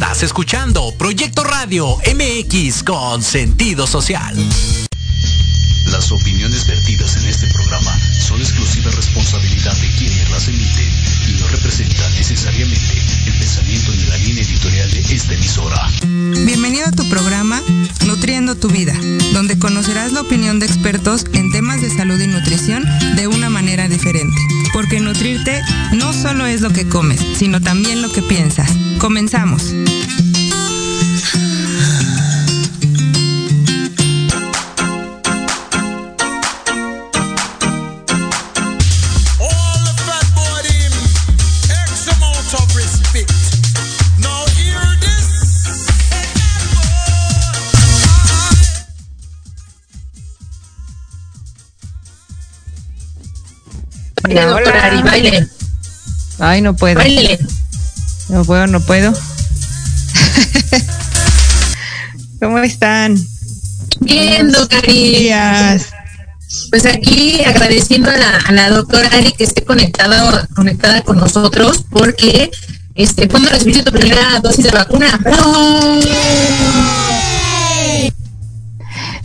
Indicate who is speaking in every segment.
Speaker 1: Estás escuchando Proyecto Radio MX con sentido social.
Speaker 2: Las opiniones vertidas en este programa son exclusiva responsabilidad de quienes las emiten y no representan necesariamente el pensamiento ni la línea editorial de esta emisora.
Speaker 3: Bienvenido a tu programa Nutriendo tu vida, donde conocerás la opinión de expertos en temas de salud y nutrición de una manera diferente. Porque nutrirte no solo es lo que comes, sino también lo que piensas. Comenzamos.
Speaker 4: Hola, baile.
Speaker 3: Ay, no puedo. No puedo, no puedo. ¿Cómo están?
Speaker 4: Bien, doctora Pues aquí agradeciendo a la, doctora Ari que esté conectada, conectada con nosotros porque este, ¿cuándo recibiste tu primera dosis de vacuna?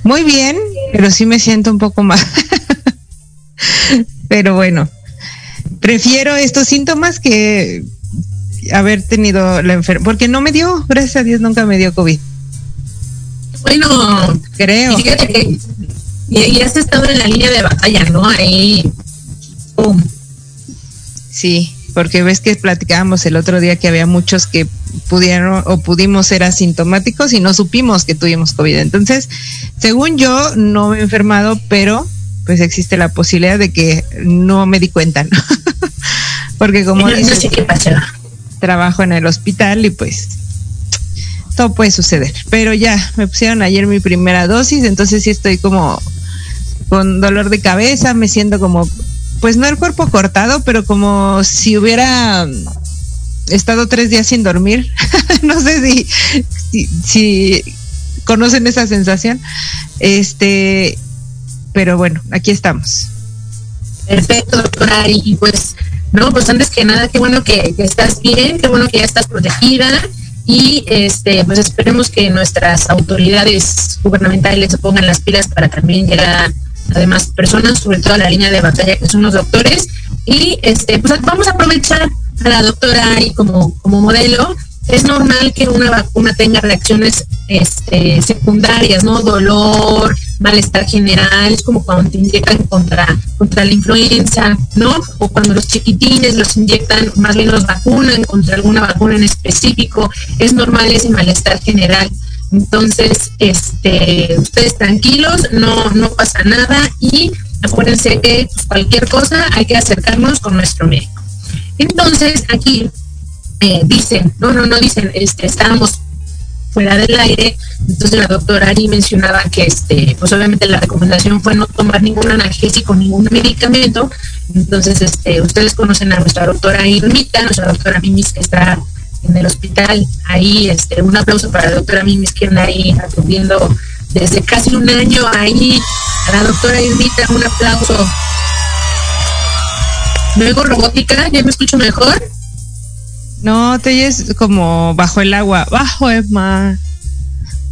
Speaker 3: Muy bien, pero sí me siento un poco mal. pero bueno, prefiero estos síntomas que haber tenido la enfermedad, porque no me dio, gracias a Dios nunca me dio COVID.
Speaker 4: Bueno, creo. Y fíjate que y, has estado en la línea de batalla, ¿no? Ahí.
Speaker 3: Sí, porque ves que platicábamos el otro día que había muchos que pudieron o pudimos ser asintomáticos y no supimos que tuvimos COVID. Entonces, según yo, no me he enfermado, pero pues existe la posibilidad de que no me di cuenta, ¿no? Porque como
Speaker 4: dices,
Speaker 3: trabajo en el hospital y pues todo puede suceder. Pero ya, me pusieron ayer mi primera dosis, entonces sí estoy como con dolor de cabeza, me siento como, pues no el cuerpo cortado, pero como si hubiera estado tres días sin dormir. no sé si, si, si conocen esa sensación. Este, pero bueno, aquí estamos.
Speaker 4: Perfecto, doctora. Y pues, no, pues antes que nada, qué bueno que, estás bien, qué bueno que ya estás protegida y este pues esperemos que nuestras autoridades gubernamentales se pongan las pilas para también llegar a demás personas, sobre todo a la línea de batalla que son los doctores y este pues vamos a aprovechar a la doctora Ari como como modelo es normal que una vacuna tenga reacciones este, secundarias, ¿no? Dolor, malestar general, es como cuando te inyectan contra, contra la influenza, ¿no? O cuando los chiquitines los inyectan, más bien los vacunan contra alguna vacuna en específico, es normal ese malestar general. Entonces, este, ustedes tranquilos, no, no pasa nada y acuérdense que pues, cualquier cosa hay que acercarnos con nuestro médico. Entonces, aquí eh, dicen, no, no, no dicen, este, estábamos fuera del aire, entonces la doctora Ari mencionaba que este, pues obviamente la recomendación fue no tomar ningún analgésico, ningún medicamento, entonces este, ustedes conocen a nuestra doctora Irmita, nuestra doctora Mimis que está en el hospital, ahí este, un aplauso para la doctora Mimis que anda ahí atendiendo desde casi un año ahí, a la doctora Irmita, un aplauso. Luego robótica, ¿ya me escucho mejor?
Speaker 3: No, te oyes como bajo el agua. Bajo el mar.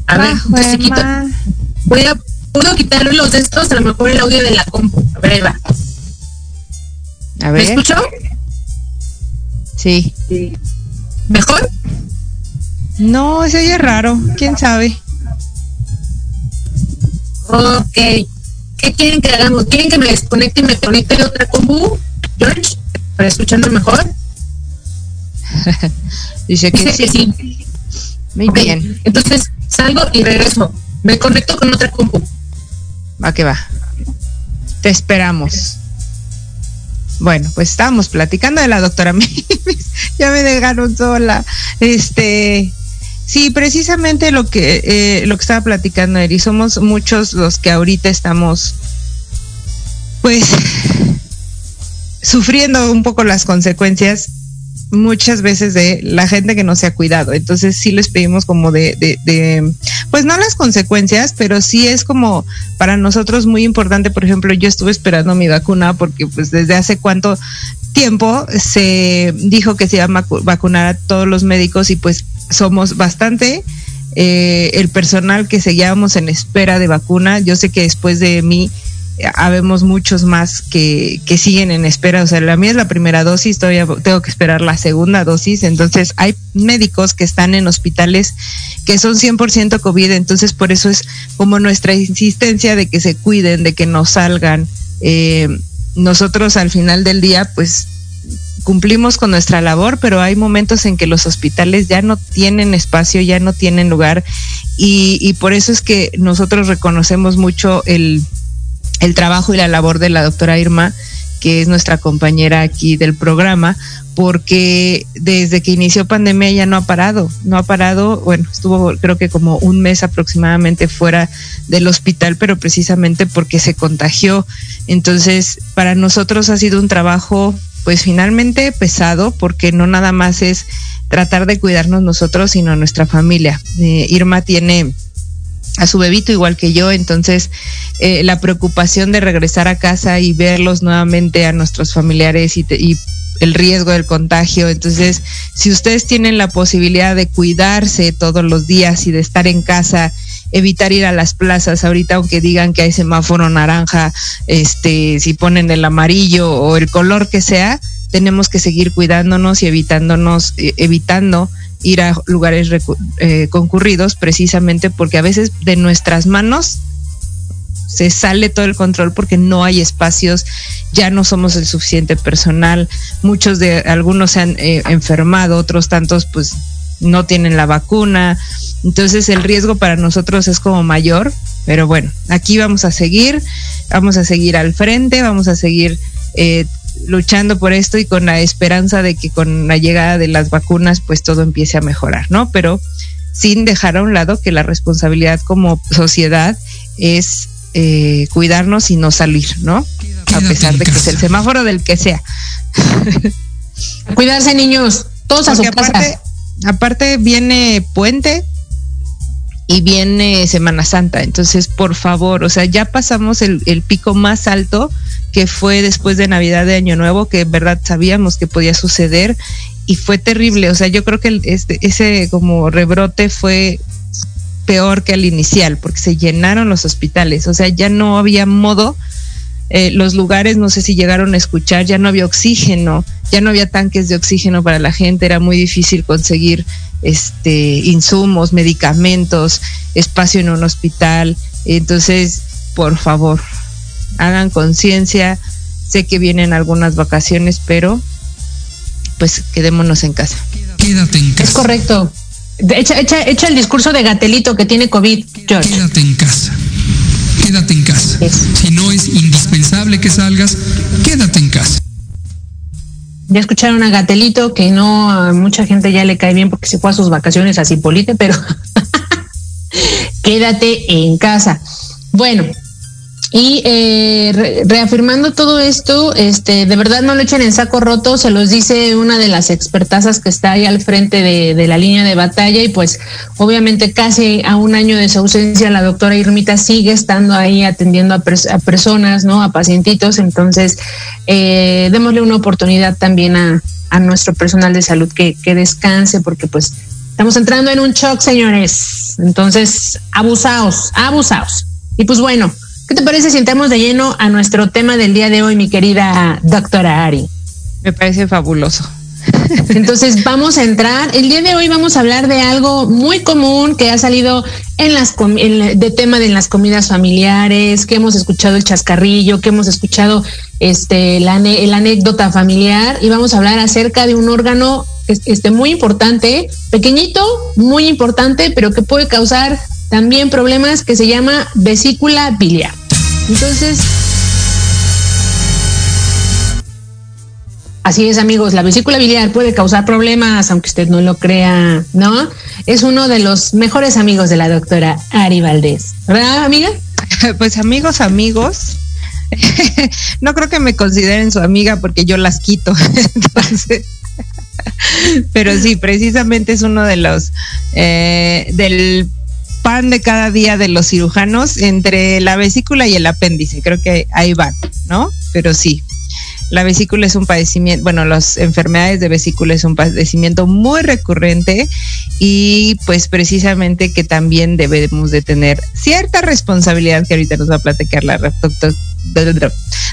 Speaker 4: A ver, Voy a, puedo quitar los de estos, a lo mejor el audio de la compu. A ver, ahí va.
Speaker 3: A ver.
Speaker 4: ¿Me escuchó?
Speaker 3: Sí.
Speaker 4: ¿Mejor?
Speaker 3: No, se oye raro. ¿Quién sabe?
Speaker 4: Ok. ¿Qué quieren que hagamos? ¿Quieren que me desconecte y me conecte de otra compu, George? ¿Para escucharme mejor?
Speaker 3: Dice que
Speaker 4: sí.
Speaker 3: Muy bien.
Speaker 4: Entonces salgo y regreso. Me conecto con otra compu.
Speaker 3: Va que va. Te esperamos. Bueno, pues estábamos platicando de la doctora ya me dejaron sola. Este, sí, precisamente lo que eh, lo que estaba platicando Eri, somos muchos los que ahorita estamos, pues, sufriendo un poco las consecuencias muchas veces de la gente que no se ha cuidado. Entonces sí les pedimos como de, de, de, pues no las consecuencias, pero sí es como para nosotros muy importante. Por ejemplo, yo estuve esperando mi vacuna porque pues desde hace cuánto tiempo se dijo que se iba a vacunar a todos los médicos y pues somos bastante. Eh, el personal que seguíamos en espera de vacuna, yo sé que después de mí habemos muchos más que, que siguen en espera. O sea, la mía es la primera dosis, todavía tengo que esperar la segunda dosis. Entonces, hay médicos que están en hospitales que son 100% COVID. Entonces, por eso es como nuestra insistencia de que se cuiden, de que no salgan. Eh, nosotros al final del día, pues cumplimos con nuestra labor, pero hay momentos en que los hospitales ya no tienen espacio, ya no tienen lugar y, y por eso es que nosotros reconocemos mucho el, el trabajo y la labor de la doctora Irma, que es nuestra compañera aquí del programa, porque desde que inició pandemia ya no ha parado, no ha parado, bueno, estuvo creo que como un mes aproximadamente fuera del hospital, pero precisamente porque se contagió. Entonces, para nosotros ha sido un trabajo, pues finalmente pesado, porque no nada más es tratar de cuidarnos nosotros, sino nuestra familia. Eh, Irma tiene a su bebito igual que yo, entonces eh, la preocupación de regresar a casa y verlos nuevamente a nuestros familiares y, y el riesgo del contagio. Entonces, si ustedes tienen la posibilidad de cuidarse todos los días y de estar en casa, evitar ir a las plazas ahorita aunque digan que hay semáforo naranja, este, si ponen el amarillo o el color que sea, tenemos que seguir cuidándonos y evitándonos, eh, evitando ir a lugares eh, concurridos precisamente porque a veces de nuestras manos se sale todo el control porque no hay espacios, ya no somos el suficiente personal, muchos de algunos se han eh, enfermado, otros tantos pues no tienen la vacuna, entonces el riesgo para nosotros es como mayor, pero bueno, aquí vamos a seguir, vamos a seguir al frente, vamos a seguir eh, luchando por esto y con la esperanza de que con la llegada de las vacunas pues todo empiece a mejorar, ¿no? Pero sin dejar a un lado que la responsabilidad como sociedad es eh, cuidarnos y no salir, ¿no? A pesar de que es el semáforo del que sea.
Speaker 4: Cuidarse niños, todos a su
Speaker 3: aparte,
Speaker 4: casa.
Speaker 3: Aparte viene puente y viene Semana Santa, entonces por favor, o sea, ya pasamos el, el pico más alto que fue después de Navidad de Año Nuevo, que en verdad sabíamos que podía suceder y fue terrible. O sea, yo creo que este, ese como rebrote fue peor que el inicial, porque se llenaron los hospitales. O sea, ya no había modo. Eh, los lugares, no sé si llegaron a escuchar, ya no había oxígeno, ya no había tanques de oxígeno para la gente, era muy difícil conseguir este insumos, medicamentos, espacio en un hospital. Entonces, por favor, hagan conciencia. Sé que vienen algunas vacaciones, pero pues quedémonos en casa.
Speaker 5: Quédate en casa.
Speaker 4: Es correcto. Echa, echa, echa el discurso de Gatelito que tiene COVID, George.
Speaker 5: Quédate en casa. Quédate en casa. Si no es indispensable que salgas, quédate en casa.
Speaker 4: Ya escucharon a Gatelito que no a mucha gente ya le cae bien porque se fue a sus vacaciones a Cipolite, pero quédate en casa. Bueno, y eh, re reafirmando todo esto, este, de verdad no lo echen en saco roto, se los dice una de las expertazas que está ahí al frente de, la línea de batalla y pues obviamente casi a un año de su ausencia la doctora Irmita sigue estando ahí atendiendo a, pers a personas, ¿no? A pacientitos, entonces eh, démosle una oportunidad también a, a nuestro personal de salud que, que descanse porque pues estamos entrando en un shock, señores. Entonces, abusaos, abusaos. Y pues bueno, ¿Qué te parece si entramos de lleno a nuestro tema del día de hoy, mi querida doctora Ari?
Speaker 3: Me parece fabuloso.
Speaker 4: Entonces vamos a entrar. El día de hoy vamos a hablar de algo muy común que ha salido en las en, de tema de las comidas familiares, que hemos escuchado el chascarrillo, que hemos escuchado este la, la anécdota familiar y vamos a hablar acerca de un órgano este muy importante, pequeñito, muy importante, pero que puede causar también problemas que se llama vesícula biliar. Entonces, así es amigos, la vesícula biliar puede causar problemas, aunque usted no lo crea, ¿no? Es uno de los mejores amigos de la doctora Ari Valdés, ¿verdad amiga?
Speaker 3: Pues amigos, amigos. no creo que me consideren su amiga porque yo las quito. Pero sí, precisamente es uno de los eh, del pan de cada día de los cirujanos entre la vesícula y el apéndice. Creo que ahí van, ¿no? Pero sí, la vesícula es un padecimiento, bueno, las enfermedades de vesícula es un padecimiento muy recurrente y pues precisamente que también debemos de tener cierta responsabilidad que ahorita nos va a platicar la doctor,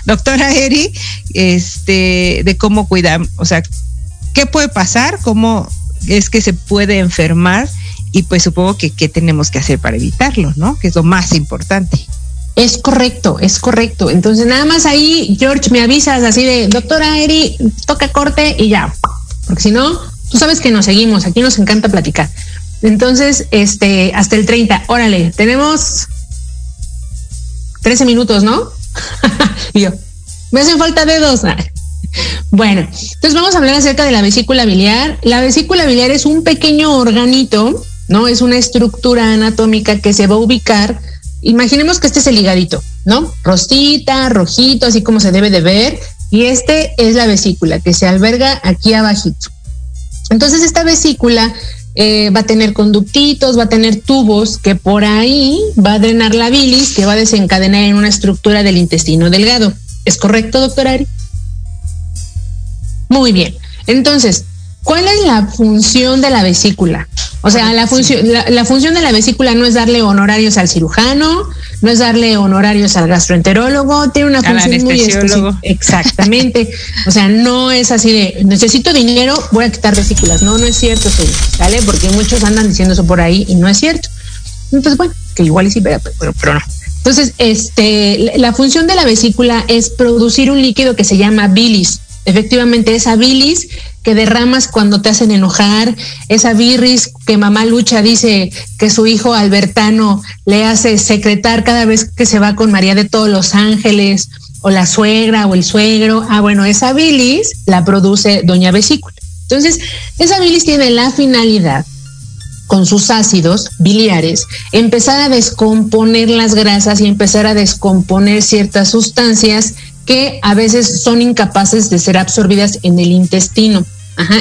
Speaker 3: doctora Eri, este, de cómo cuidar, o sea, qué puede pasar, cómo es que se puede enfermar y pues supongo que qué tenemos que hacer para evitarlo, ¿no? Que es lo más importante.
Speaker 4: Es correcto, es correcto. Entonces nada más ahí, George, me avisas así de, doctora Eri, toca corte y ya. Porque si no, tú sabes que nos seguimos, aquí nos encanta platicar. Entonces, este, hasta el 30, órale, tenemos 13 minutos, ¿no? y yo, me hacen falta dedos. Bueno, entonces vamos a hablar acerca de la vesícula biliar. La vesícula biliar es un pequeño organito, ¿no? Es una estructura anatómica que se va a ubicar. Imaginemos que este es el ligadito, ¿no? Rostita, rojito, así como se debe de ver. Y este es la vesícula que se alberga aquí abajito. Entonces esta vesícula eh, va a tener conductitos, va a tener tubos que por ahí va a drenar la bilis que va a desencadenar en una estructura del intestino delgado. ¿Es correcto, doctor Ari? Muy bien. Entonces, ¿cuál es la función de la vesícula? O sea, la función, la, función de la vesícula no es darle honorarios al cirujano, no es darle honorarios al gastroenterólogo, tiene una función muy específica. Exactamente. o sea, no es así de necesito dinero, voy a quitar vesículas. No, no es cierto, señor, ¿vale? Porque muchos andan diciendo eso por ahí y no es cierto. Entonces, bueno, que igual sí, pero, pero no. Entonces, este, la función de la vesícula es producir un líquido que se llama bilis efectivamente esa bilis que derramas cuando te hacen enojar, esa birris que mamá Lucha dice que su hijo Albertano le hace secretar cada vez que se va con María de todos los ángeles, o la suegra o el suegro. Ah, bueno, esa bilis la produce Doña Vesícula. Entonces, esa bilis tiene la finalidad con sus ácidos biliares, empezar a descomponer las grasas y empezar a descomponer ciertas sustancias que a veces son incapaces de ser absorbidas en el intestino.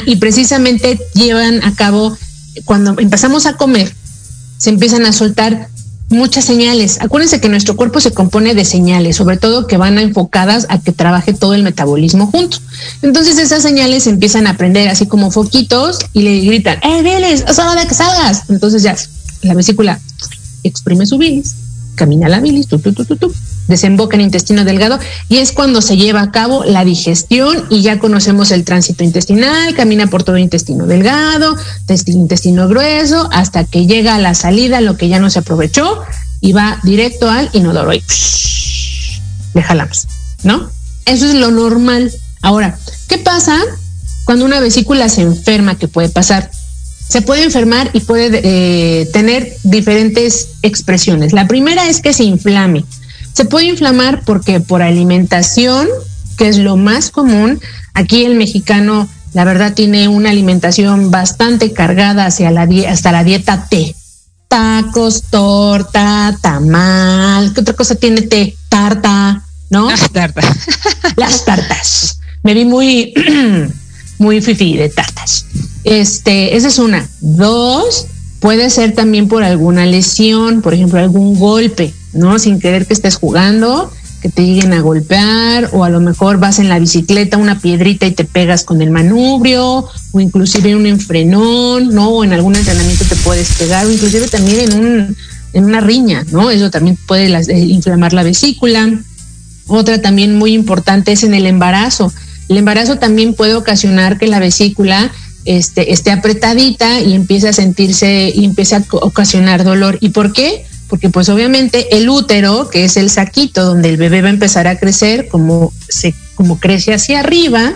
Speaker 4: Y precisamente llevan a cabo, cuando empezamos a comer, se empiezan a soltar muchas señales. Acuérdense que nuestro cuerpo se compone de señales, sobre todo que van enfocadas a que trabaje todo el metabolismo junto. Entonces esas señales empiezan a prender así como foquitos y le gritan, ¡eh, bilis! ¡Es hora de que salgas! Entonces ya la vesícula exprime su bilis, camina la bilis, tu, tu, tu, tu, desemboca en intestino delgado y es cuando se lleva a cabo la digestión y ya conocemos el tránsito intestinal, camina por todo intestino delgado, intestino grueso, hasta que llega a la salida, lo que ya no se aprovechó y va directo al inodoro y le jalamos, ¿no? Eso es lo normal. Ahora, ¿qué pasa cuando una vesícula se enferma? ¿Qué puede pasar? Se puede enfermar y puede eh, tener diferentes expresiones. La primera es que se inflame. Se puede inflamar porque por alimentación, que es lo más común, aquí el mexicano, la verdad, tiene una alimentación bastante cargada hacia la hasta la dieta T. Tacos, torta, tamal, ¿qué otra cosa tiene T? Tarta, ¿no?
Speaker 3: Las tartas.
Speaker 4: Las tartas. Me vi muy, muy fifi de tartas. Este, esa es una. Dos, puede ser también por alguna lesión, por ejemplo, algún golpe. ¿no? Sin querer que estés jugando, que te lleguen a golpear, o a lo mejor vas en la bicicleta, una piedrita y te pegas con el manubrio, o inclusive en un enfrenón, ¿no? O en algún entrenamiento te puedes pegar, o inclusive también en un en una riña, ¿no? Eso también puede eh, inflamar la vesícula. Otra también muy importante es en el embarazo. El embarazo también puede ocasionar que la vesícula este, esté apretadita y empiece a sentirse y empiece a ocasionar dolor. ¿Y por qué? porque pues obviamente el útero, que es el saquito donde el bebé va a empezar a crecer, como, se, como crece hacia arriba,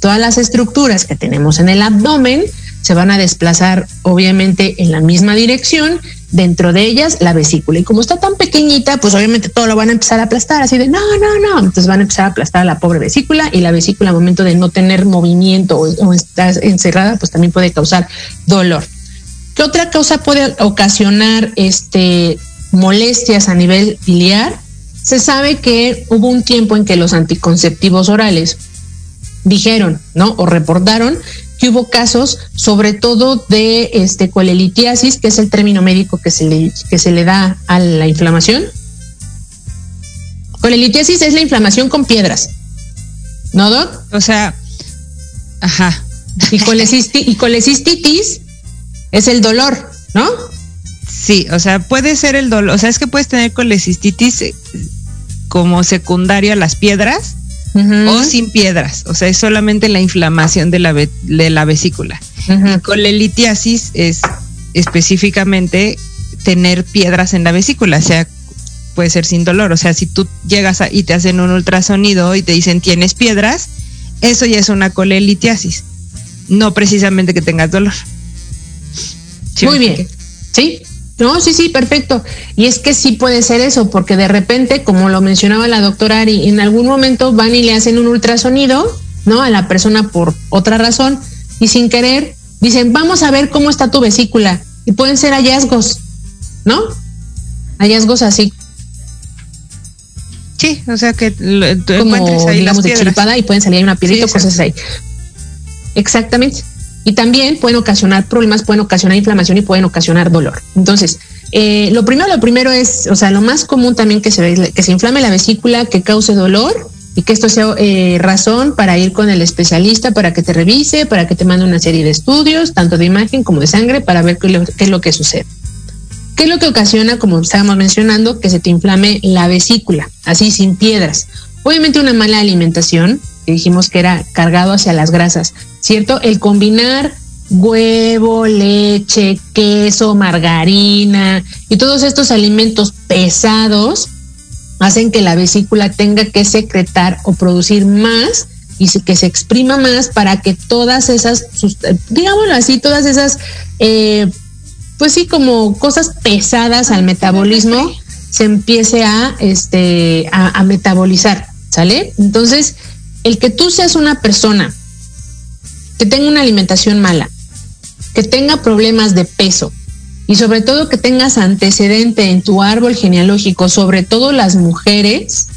Speaker 4: todas las estructuras que tenemos en el abdomen se van a desplazar obviamente en la misma dirección, dentro de ellas la vesícula. Y como está tan pequeñita, pues obviamente todo lo van a empezar a aplastar, así de no, no, no. Entonces van a empezar a aplastar a la pobre vesícula y la vesícula al momento de no tener movimiento o, o estar encerrada, pues también puede causar dolor. ¿Qué otra causa puede ocasionar este molestias a nivel biliar, se sabe que hubo un tiempo en que los anticonceptivos orales dijeron, ¿no? O reportaron que hubo casos, sobre todo de este colelitiasis, que es el término médico que se le, que se le da a la inflamación. Colelitiasis es la inflamación con piedras. ¿No, Doc?
Speaker 3: O sea, ajá.
Speaker 4: Y, colecistitis es el dolor, ¿no?
Speaker 3: Sí, o sea, puede ser el dolor, o sea, es que puedes tener colecistitis eh, como secundario a las piedras o sin piedras, o sea, es solamente la inflamación de la, de la vesícula. Colelitiasis es específicamente tener piedras en la vesícula, o sea, puede ser sin dolor, o sea, si tú llegas y te hacen un ultrasonido y te dicen tienes piedras, eso ya es una colelitiasis, no precisamente que tengas dolor.
Speaker 4: Muy bien, sí, no, sí, sí, perfecto. Y es que sí puede ser eso, porque de repente, como lo mencionaba la doctora Ari, en algún momento van y le hacen un ultrasonido, ¿no? A la persona por otra razón, y sin querer dicen, vamos a ver cómo está tu vesícula. Y pueden ser hallazgos, ¿no? Hallazgos así.
Speaker 3: Sí, o sea que
Speaker 4: como, digamos, de chiripada y pueden salir una piedrita cosas ahí. Exactamente y también pueden ocasionar problemas, pueden ocasionar inflamación y pueden ocasionar dolor. Entonces, eh, lo primero, lo primero es, o sea, lo más común también que se que se inflame la vesícula, que cause dolor y que esto sea eh, razón para ir con el especialista para que te revise, para que te mande una serie de estudios, tanto de imagen como de sangre, para ver qué, qué es lo que sucede. ¿Qué es lo que ocasiona, como estábamos mencionando, que se te inflame la vesícula, así sin piedras? Obviamente una mala alimentación, que dijimos que era cargado hacia las grasas, ¿cierto? El combinar huevo, leche, queso, margarina y todos estos alimentos pesados hacen que la vesícula tenga que secretar o producir más y que se exprima más para que todas esas, digámoslo así, todas esas, eh, pues sí, como cosas pesadas al metabolismo se empiece a, este, a metabolizar, ¿sale? Entonces, el que tú seas una persona que tenga una alimentación mala, que tenga problemas de peso y sobre todo que tengas antecedente en tu árbol genealógico, sobre todo las mujeres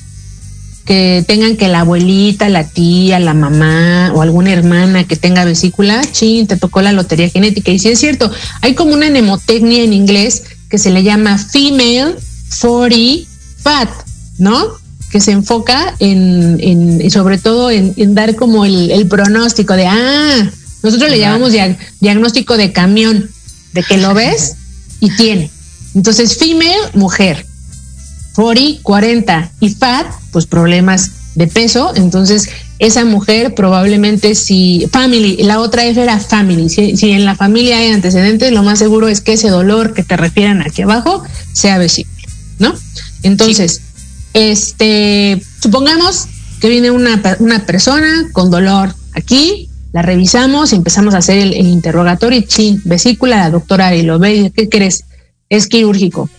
Speaker 4: que tengan que la abuelita, la tía, la mamá o alguna hermana que tenga vesícula, chin, te tocó la lotería genética. Y si es cierto, hay como una nemotecnia en inglés que se le llama female 40 fat, ¿no? Que se enfoca en, en sobre todo en, dar como el, pronóstico de, ah, nosotros le llamamos diagnóstico de camión, de que lo ves y tiene. Entonces, female, mujer, 40, 40 y fat, pues problemas de peso. Entonces, esa mujer probablemente si family, la otra F era family, si, si, en la familia hay antecedentes, lo más seguro es que ese dolor que te refieran aquí abajo sea vesícula, ¿no? Entonces, este, supongamos que viene una, persona con dolor aquí, la revisamos empezamos a hacer el, interrogatorio y chin, vesícula, la doctora y lo ve ¿qué crees? Es quirúrgico.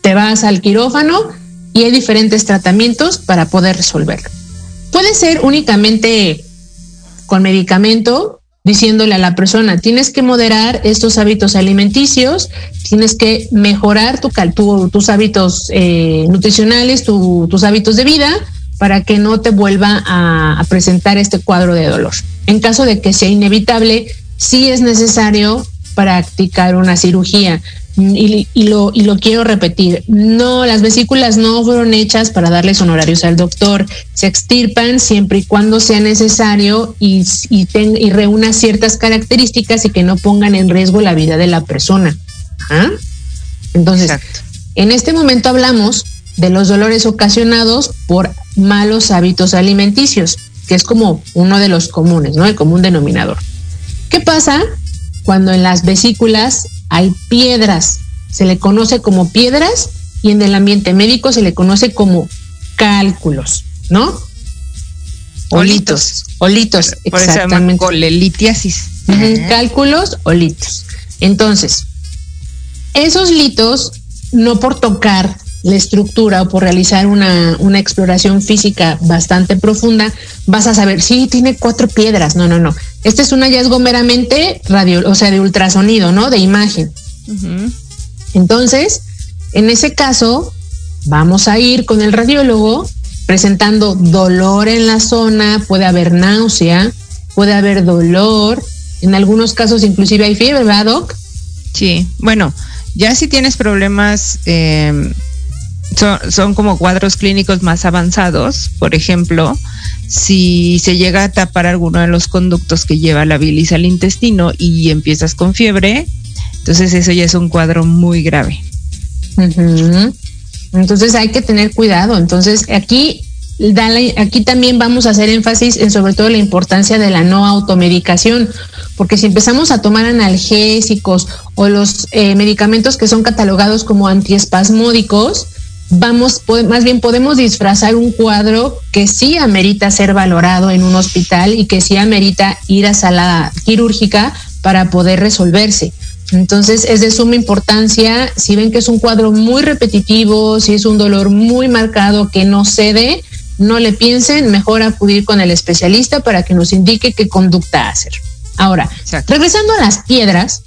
Speaker 4: Te vas al quirófano y hay diferentes tratamientos para poder resolverlo. Puede ser únicamente con medicamento, diciéndole a la persona, tienes que moderar estos hábitos alimenticios, tienes que mejorar tu, tus hábitos eh, nutricionales, tus hábitos de vida, para que no te vuelva a, presentar este cuadro de dolor. En caso de que sea inevitable, sí es necesario practicar una cirugía. Y, lo, y lo quiero repetir, no, las vesículas no fueron hechas para darles honorarios al doctor, se extirpan siempre y cuando sea necesario y, y, y reúna ciertas características y que no pongan en riesgo la vida de la persona. ¿Ah? Entonces, en este momento hablamos de los dolores ocasionados por malos hábitos alimenticios, que es como uno de los comunes, ¿no? El común denominador. ¿Qué pasa cuando en las vesículas hay piedras. Se le conoce como piedras y en el ambiente médico se le conoce como cálculos, ¿no?
Speaker 3: Olitos.
Speaker 4: Olitos, exactamente.
Speaker 3: colelitiasis.
Speaker 4: Cálculos o litos. Entonces, esos litos, no por tocar la estructura o por realizar una, una, exploración física bastante profunda, vas a saber, sí, tiene cuatro piedras. No, no, no. Este es un hallazgo meramente radio, o sea, de ultrasonido, ¿no? De imagen. Entonces, en ese caso, vamos a ir con el radiólogo presentando dolor en la zona, puede haber náusea, puede haber dolor, en algunos casos inclusive hay fiebre, ¿verdad, Doc?
Speaker 3: Sí, bueno, ya si tienes problemas eh, son, como cuadros clínicos más avanzados. Por ejemplo, si se llega a tapar alguno de los conductos que lleva la bilis al intestino y empiezas con fiebre, Entonces eso ya es un cuadro muy grave.
Speaker 4: Entonces hay que tener cuidado. Entonces aquí, aquí también vamos a hacer énfasis en sobre todo la importancia de la no automedicación, porque si empezamos a tomar analgésicos o los eh, medicamentos que son catalogados como antiespasmódicos, vamos, más bien podemos disfrazar un cuadro que sí amerita ser valorado en un hospital y que sí amerita ir a sala quirúrgica para poder resolverse. Entonces es de suma importancia, si ven que es un cuadro muy repetitivo, si es un dolor muy marcado que no cede, no le piensen, mejor acudir con el especialista para que nos indique qué conducta hacer. Ahora, regresando a las piedras,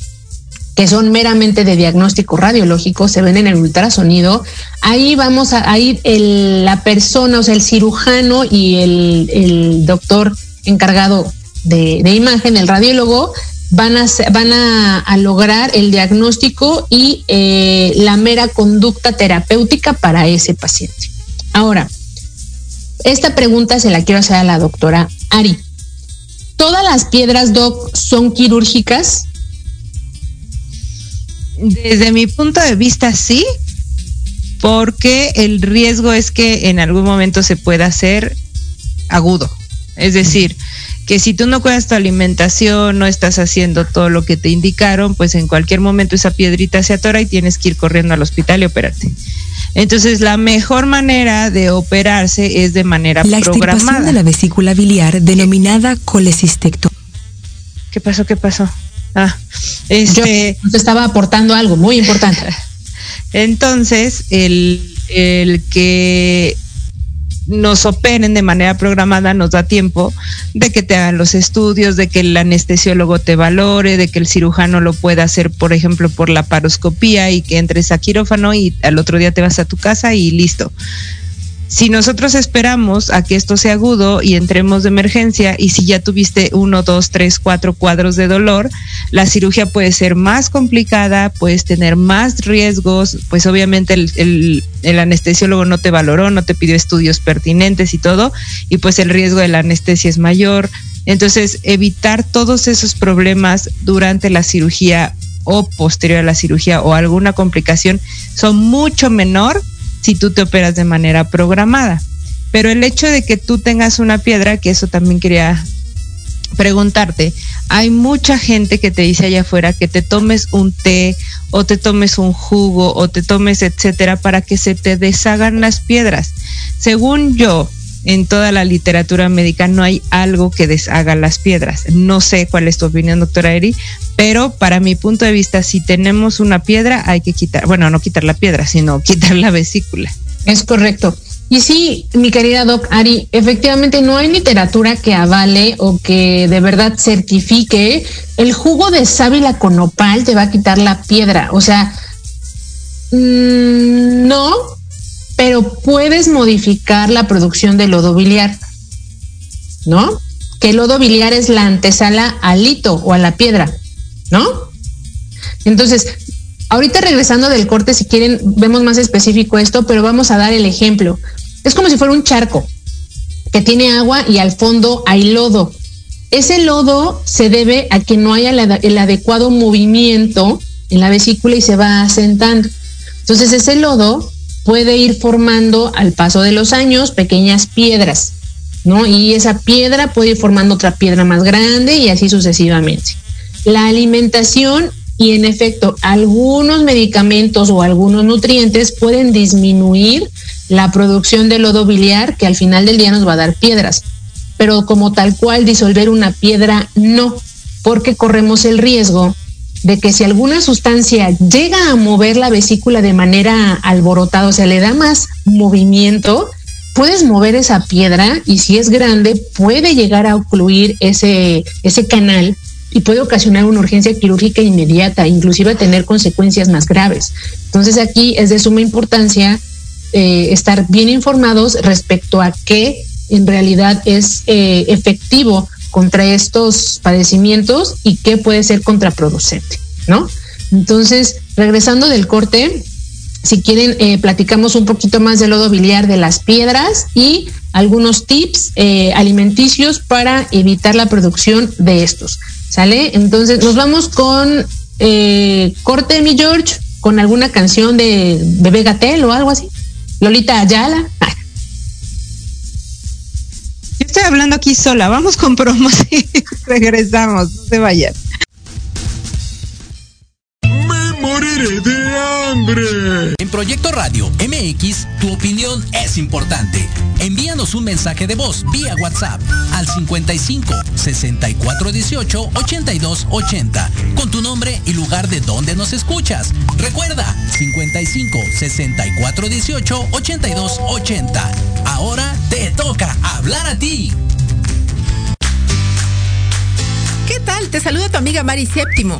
Speaker 4: que son meramente de diagnóstico radiológico, se ven en el ultrasonido, ahí vamos a, ir la persona, o sea, el cirujano y el, doctor encargado de, imagen, el radiólogo, van a, van a, lograr el diagnóstico y eh, la mera conducta terapéutica para ese paciente. Ahora, esta pregunta se la quiero hacer a la doctora Ari. ¿Todas las piedras, Doc, son quirúrgicas?
Speaker 3: Desde mi punto de vista, sí, porque el riesgo es que en algún momento se pueda hacer agudo. Es decir, que si tú no cuidas tu alimentación, no estás haciendo todo lo que te indicaron, pues en cualquier momento esa piedrita se atora y tienes que ir corriendo al hospital y operarte. Entonces, la mejor manera de operarse es de manera
Speaker 6: la programada. La de la vesícula biliar denominada colecistectomía.
Speaker 3: ¿Qué pasó? ¿Qué pasó? Ah, este,
Speaker 4: Yo estaba aportando algo muy importante.
Speaker 3: Entonces, el, el que nos operen de manera programada nos da tiempo de que te hagan los estudios, de que el anestesiólogo te valore, de que el cirujano lo pueda hacer, por ejemplo, por la paroscopía y que entres a quirófano y al otro día te vas a tu casa y listo. Si nosotros esperamos a que esto sea agudo y entremos de emergencia y si ya tuviste uno, dos, tres, cuatro cuadros de dolor, la cirugía puede ser más complicada, puedes tener más riesgos, pues obviamente el, el, anestesiólogo no te valoró, no te pidió estudios pertinentes y todo, y pues el riesgo de la anestesia es mayor. Entonces, evitar todos esos problemas durante la cirugía o posterior a la cirugía o alguna complicación son mucho menor si tú te operas de manera programada. Pero el hecho de que tú tengas una piedra, que eso también quería preguntarte, hay mucha gente que te dice allá afuera que te tomes un té o te tomes un jugo o te tomes etcétera para que se te deshagan las piedras. Según yo, en toda la literatura médica no hay algo que deshaga las piedras. No sé cuál es tu opinión, doctora Eri, pero para mi punto de vista, si tenemos una piedra, hay que quitar, bueno, no quitar la piedra, sino quitar la vesícula.
Speaker 4: Es correcto. Y sí, mi querida Doc Ari, efectivamente no hay literatura que avale o que de verdad certifique el jugo de sábila con opal te va a quitar la piedra. O sea, mm, no, pero puedes modificar la producción de lodo biliar, ¿no? Que el lodo biliar es la antesala al lito o a la piedra, ¿no? Entonces, ahorita regresando del corte, si quieren, vemos más específico esto, pero vamos a dar el ejemplo. Es como si fuera un charco que tiene agua y al fondo hay lodo. Ese lodo se debe a que no haya el adecuado movimiento en la vesícula y se va asentando. Entonces ese lodo puede ir formando al paso de los años pequeñas piedras, ¿no? Y esa piedra puede ir formando otra piedra más grande y así sucesivamente. La alimentación y en efecto algunos medicamentos o algunos nutrientes pueden disminuir la producción de lodo biliar que al final del día nos va a dar piedras, pero como tal cual disolver una piedra no, porque corremos el riesgo de que si alguna sustancia llega a mover la vesícula de manera alborotada, o sea, le da más movimiento, puedes mover esa piedra y si es grande puede llegar a ocluir ese, ese canal y puede ocasionar una urgencia quirúrgica inmediata, inclusive tener consecuencias más graves. Entonces aquí es de suma importancia eh, estar bien informados respecto a qué en realidad es eh, efectivo contra estos padecimientos y qué puede ser contraproducente, ¿no? Entonces, regresando del corte, si quieren, eh, platicamos un poquito más del lodo biliar de las piedras y algunos tips eh, alimenticios para evitar la producción de estos. ¿Sale? Entonces, nos vamos con eh, corte mi George con alguna canción de Bebé Gatel o algo así. Lolita Ayala.
Speaker 3: Estoy hablando aquí sola. Vamos con promos y regresamos. No se vayan.
Speaker 1: Me moriré de En Proyecto Radio MX, tu opinión es importante. Envíanos un mensaje de voz vía WhatsApp al 55 64 18 82 80 con tu nombre y lugar de donde nos escuchas. Recuerda 55 64 18 82 80. Ahora te toca hablar a ti.
Speaker 7: ¿Qué tal? Te saluda tu amiga Mari Séptimo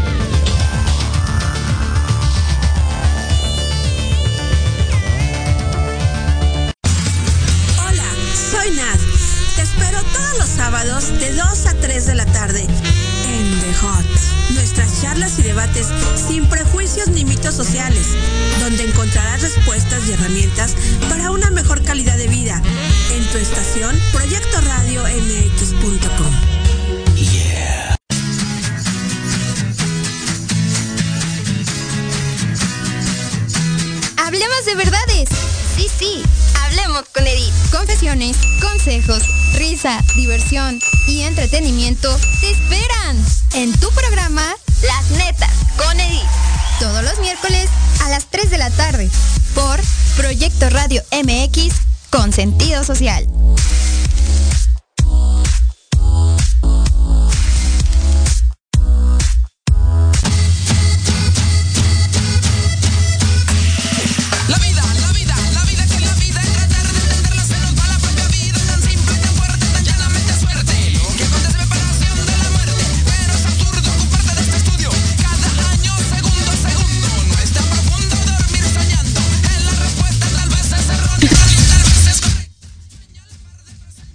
Speaker 8: Diversión y entretenimiento te esperan en tu programa Las Netas con Edith. Todos los miércoles a las 3 de la tarde por Proyecto Radio MX con sentido social.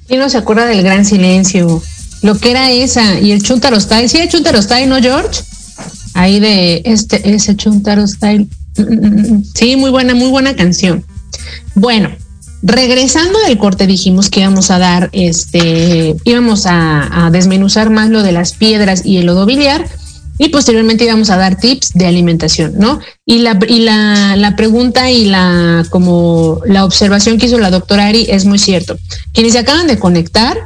Speaker 4: ¿Quién no se acuerda del gran silencio? Lo que era esa y el Chuntaro Style. ¿Sí, el Chuntaro Style, no, George? Ahí de este, ese Chuntaro Style. Sí, muy buena, muy buena canción. Bueno, regresando del corte dijimos que íbamos a dar, este, íbamos a, a desmenuzar más lo de las piedras y el lodo biliar y posteriormente íbamos a dar tips de alimentación, ¿no? Y la, y la, la pregunta y la, como la observación que hizo la doctora Ari es muy cierto. Quienes se acaban de conectar,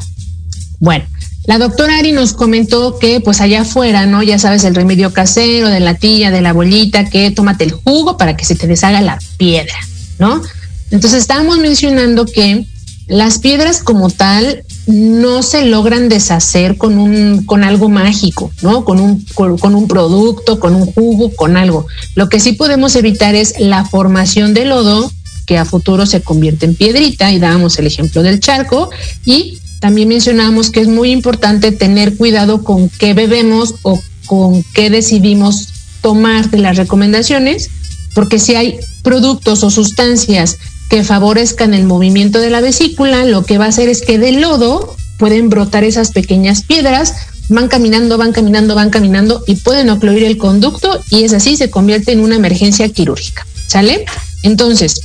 Speaker 4: bueno, la doctora Ari nos comentó que pues allá afuera, ¿no? Ya sabes, el remedio casero de la tía, de la abuelita, que tómate el jugo para que se te deshaga la piedra, ¿no? Entonces estábamos mencionando que las piedras como tal no se logran deshacer con un con algo mágico, ¿no? Con un con, un producto, con un jugo, con algo. Lo que sí podemos evitar es la formación de lodo que a futuro se convierte en piedrita y dábamos el ejemplo del charco y también mencionamos que es muy importante tener cuidado con qué bebemos o con qué decidimos tomar de las recomendaciones, porque si hay productos o sustancias que favorezcan el movimiento de la vesícula, lo que va a hacer es que del lodo pueden brotar esas pequeñas piedras, van caminando, van caminando, van caminando y pueden ocluir el conducto y es así, se convierte en una emergencia quirúrgica. ¿Sale? Entonces,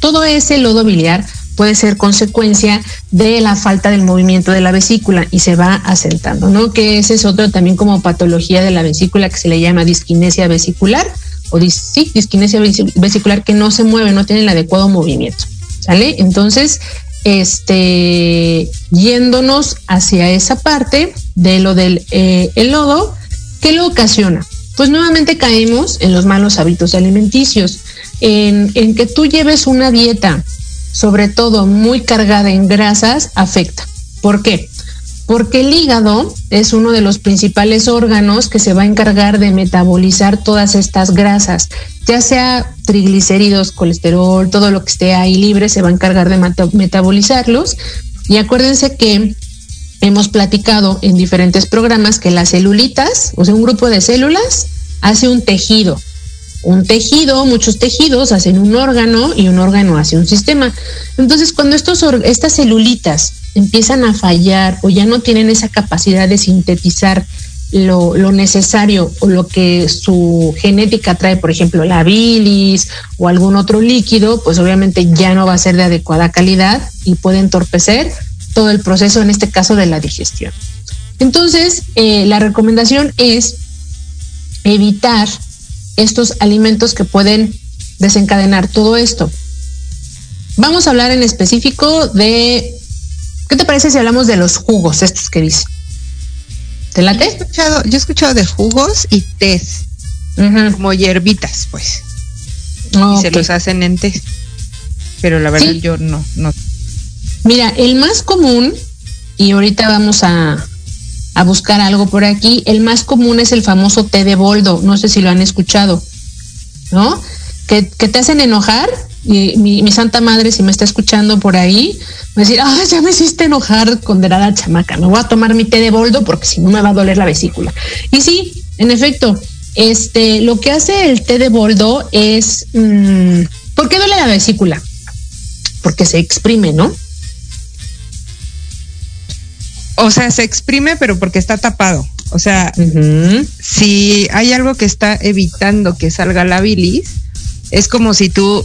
Speaker 4: todo ese lodo biliar puede ser consecuencia de la falta del movimiento de la vesícula y se va asentando, ¿no? Que ese es otro también como patología de la vesícula que se le llama disquinesia vesicular o sí, disquinesia vesicular que no se mueve, no tiene el adecuado movimiento, ¿sale? Entonces, este, yéndonos hacia esa parte de lo del eh, el lodo, ¿qué lo ocasiona? Pues nuevamente caemos en los malos hábitos alimenticios, en, en que tú lleves una dieta sobre todo muy cargada en grasas, afecta. ¿Por qué? Porque el hígado es uno de los principales órganos que se va a encargar de metabolizar todas estas grasas, ya sea triglicéridos, colesterol, todo lo que esté ahí libre se va a encargar de metabolizarlos. Y acuérdense que hemos platicado en diferentes programas que las celulitas, o sea, un grupo de células, hace un tejido. Un tejido, muchos tejidos hacen un órgano y un órgano hace un sistema. Entonces, cuando estos, estas celulitas empiezan a fallar o ya no tienen esa capacidad de sintetizar lo, lo, necesario o lo que su genética trae, por ejemplo, la bilis o algún otro líquido, pues obviamente ya no va a ser de adecuada calidad y puede entorpecer todo el proceso, en este caso de la digestión. Entonces, eh, la recomendación es evitar estos alimentos que pueden desencadenar todo esto. Vamos a hablar en específico de, ¿qué te parece si hablamos de los jugos estos que dice?
Speaker 3: ¿Te late? Yo he escuchado, yo he escuchado de jugos y tés, como hierbitas, pues. y se los hacen en té. Pero la verdad yo no, no
Speaker 4: Mira, el más común, y ahorita vamos a, buscar algo por aquí, el más común es el famoso té de boldo, no sé si lo han escuchado, ¿no? Que, te hacen enojar, y mi, santa madre, si me está escuchando por ahí, va a decir, ah, ya me hiciste enojar, condenada chamaca, me voy a tomar mi té de boldo porque si no me va a doler la vesícula. Y sí, en efecto, este, lo que hace el té de boldo es, mm, ¿por qué duele la vesícula? Porque se exprime, ¿no?
Speaker 3: O sea, se exprime, pero porque está tapado. O sea, si hay algo que está evitando que salga la bilis, es como si tú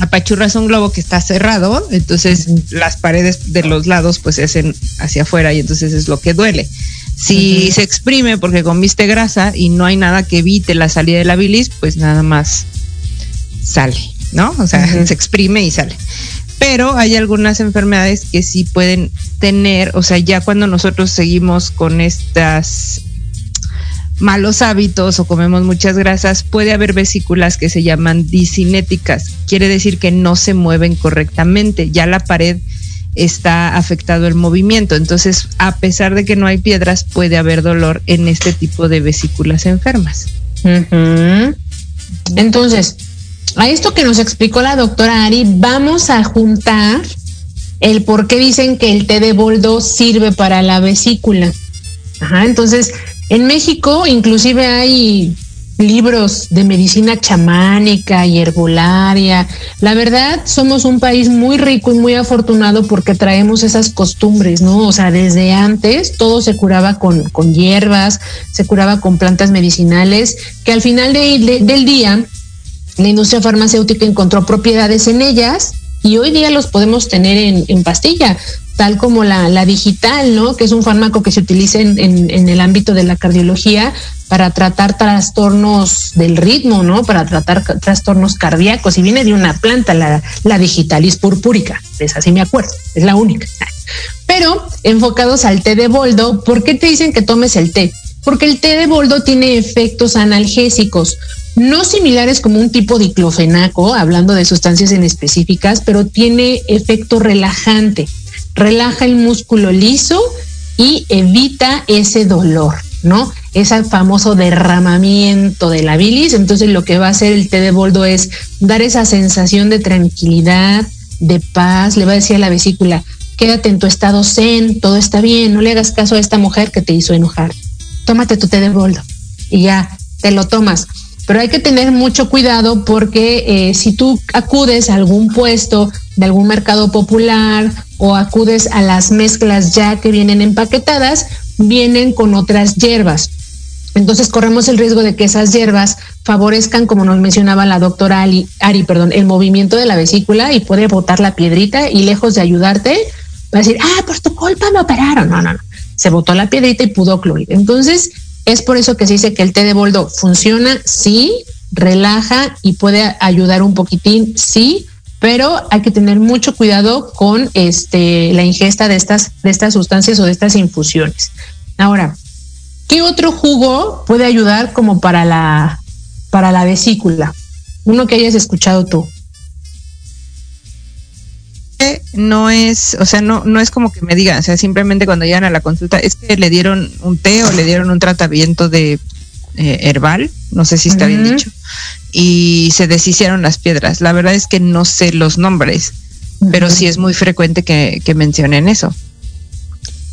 Speaker 3: apachurras un globo que está cerrado, entonces las paredes de los lados pues se hacen hacia afuera y entonces es lo que duele. Si se exprime porque comiste grasa y no hay nada que evite la salida de la bilis, pues nada más sale, ¿no? O sea, se exprime y sale pero hay algunas enfermedades que sí pueden tener, o sea, ya cuando nosotros seguimos con estas malos hábitos o comemos muchas grasas, puede haber vesículas que se llaman disinéticas. Quiere decir que no se mueven correctamente. Ya la pared está afectado el movimiento. Entonces, a pesar de que no hay piedras, puede haber dolor en este tipo de vesículas enfermas.
Speaker 4: Entonces, a esto que nos explicó la doctora Ari, vamos a juntar el por qué dicen que el té de boldo sirve para la vesícula. Ajá, entonces, en México inclusive hay libros de medicina chamánica y herbolaria. La verdad, somos un país muy rico y muy afortunado porque traemos esas costumbres, ¿no? O sea, desde antes todo se curaba con, con hierbas, se curaba con plantas medicinales, que al final del día la industria farmacéutica encontró propiedades en ellas y hoy día los podemos tener en, pastilla, tal como la, digital, ¿no? Que es un fármaco que se utiliza en, en, el ámbito de la cardiología para tratar trastornos del ritmo, ¿no? Para tratar trastornos cardíacos. Y viene de una planta, la, la digitalis purpúrica. Es así me acuerdo, es la única. Pero enfocados al té de boldo, ¿por qué te dicen que tomes el té? Porque el té de boldo tiene efectos analgésicos no similares como un tipo diclofenaco, hablando de sustancias en específicas, pero tiene efecto relajante. Relaja el músculo liso y evita ese dolor, ¿no? Ese famoso derramamiento de la bilis. Entonces lo que va a hacer el té de boldo es dar esa sensación de tranquilidad, de paz. Le va a decir a la vesícula, quédate en tu estado zen, todo está bien, no le hagas caso a esta mujer que te hizo enojar. Tómate tu té de boldo y ya te lo tomas pero hay que tener mucho cuidado porque eh, si tú acudes a algún puesto de algún mercado popular o acudes a las mezclas ya que vienen empaquetadas, vienen con otras hierbas. Entonces corremos el riesgo de que esas hierbas favorezcan, como nos mencionaba la doctora Ari, Ari perdón, el movimiento de la vesícula y puede botar la piedrita y lejos de ayudarte, va a decir, ah, por tu culpa me operaron. No, no, no. Se botó la piedrita y pudo ocluir. Entonces, es por eso que se dice que el té de boldo funciona, sí, relaja y puede ayudar un poquitín, sí, pero hay que tener mucho cuidado con este, la ingesta de estas, de estas sustancias o de estas infusiones. Ahora, ¿qué otro jugo puede ayudar como para la, para la vesícula? Uno que hayas escuchado tú.
Speaker 3: No es, o sea, no, no es como que me digan, o sea, simplemente cuando llegan a la consulta, es que le dieron un té o le dieron un tratamiento de eh, herbal, no sé si está bien dicho, y se deshicieron las piedras. La verdad es que no sé los nombres, pero sí es muy frecuente que, que mencionen eso.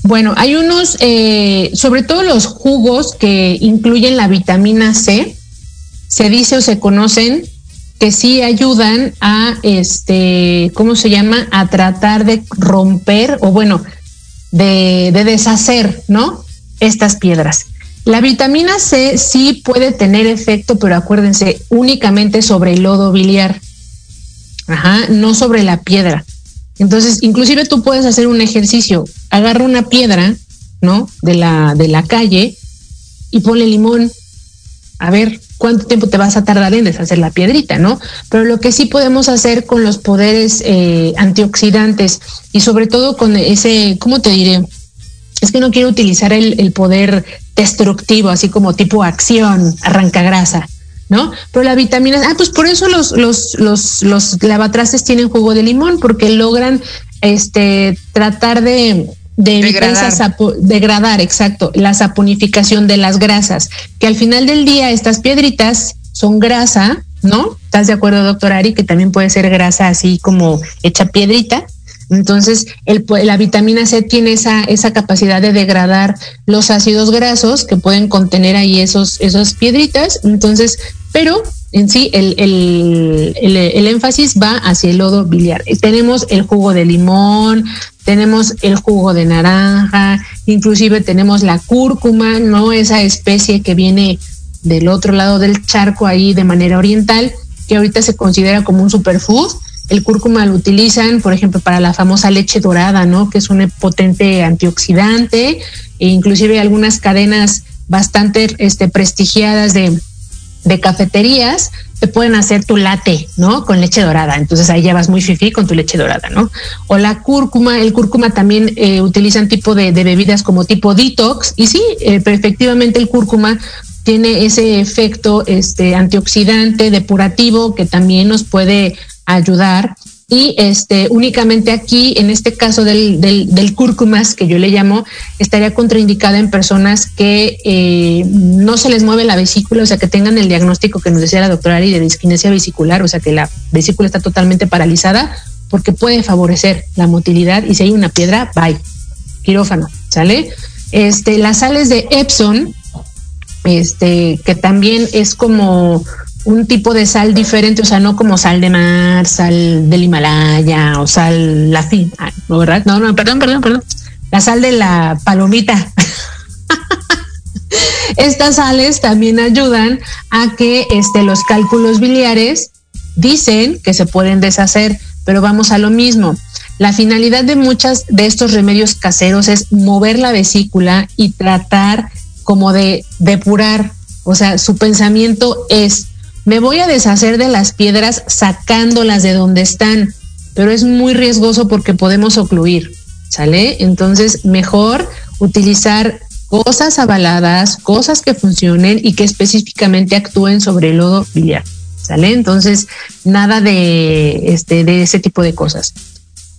Speaker 4: Bueno, hay unos, eh, sobre todo los jugos que incluyen la vitamina C, se dice o se conocen que sí ayudan a, este, ¿cómo se llama? A tratar de romper o bueno, de, de deshacer, ¿no? Estas piedras. La vitamina C sí puede tener efecto, pero acuérdense, únicamente sobre el lodo biliar. Ajá, no sobre la piedra. Entonces, inclusive tú puedes hacer un ejercicio. Agarra una piedra, ¿no? De la, de la calle y ponle limón. A ver cuánto tiempo te vas a tardar en deshacer la piedrita, ¿no? Pero lo que sí podemos hacer con los poderes eh, antioxidantes y sobre todo con ese, ¿cómo te diré? Es que no quiero utilizar el, poder destructivo, así como tipo acción, arranca grasa, ¿no? Pero la vitamina, ah, pues por eso los, los, los, los lavatrastes tienen jugo de limón, porque logran este tratar de, de evitar
Speaker 3: Degradar.
Speaker 4: esa degradar, exacto, la saponificación de las grasas, que al final del día estas piedritas son grasa, ¿no? ¿Estás de acuerdo, doctor Ari? Que también puede ser grasa así como hecha piedrita. Entonces, el, la vitamina C tiene esa, esa capacidad de degradar los ácidos grasos que pueden contener ahí esos, esas piedritas. Entonces, pero en sí el, el, el- énfasis va hacia el lodo biliar. Eh, Tenemos el jugo de limón, tenemos el jugo de naranja, inclusive tenemos la cúrcuma, ¿no? Esa especie que viene del otro lado del charco ahí de manera oriental, que ahorita se considera como un superfood. El cúrcuma lo utilizan, por ejemplo, para la famosa leche dorada, ¿no? Que es un potente antioxidante, e inclusive algunas cadenas bastante este, prestigiadas de, de cafeterías te pueden hacer tu latte, ¿no? Con leche dorada. Entonces ahí ya vas muy fifi con tu leche dorada, ¿no? O la cúrcuma, el cúrcuma también eh, utilizan tipo de, bebidas como tipo detox. Y sí, eh, pero efectivamente el cúrcuma tiene ese efecto este, antioxidante, depurativo, que también nos puede ayudar. Y este, únicamente aquí, en este caso del, del, cúrcumas, que yo le llamo, estaría contraindicada en personas que eh, no se les mueve la vesícula, o sea, que tengan el diagnóstico que nos decía la doctora Ari de disquinesia vesicular, o sea, que la vesícula está totalmente paralizada, porque puede favorecer la motilidad y si hay una piedra, bye, quirófano, ¿sale? Este, las sales de Epson, este, que también es como un tipo de sal diferente, o sea, no como sal de mar, sal del Himalaya o sal la fin, ah, ¿no, ¿verdad? No, no, perdón, perdón, perdón. La sal de la palomita. Estas sales también ayudan a que este, los cálculos biliares dicen que se pueden deshacer, pero vamos a lo mismo. La finalidad de muchas de estos remedios caseros es mover la vesícula y tratar como de depurar. O sea, su pensamiento es, me voy a deshacer de las piedras sacándolas de donde están, pero es muy riesgoso porque podemos ocluir, ¿sale? Entonces, mejor utilizar cosas avaladas, cosas que funcionen y que específicamente actúen sobre el lodo biliar, ¿sale? Entonces, nada de, este, de ese tipo de cosas.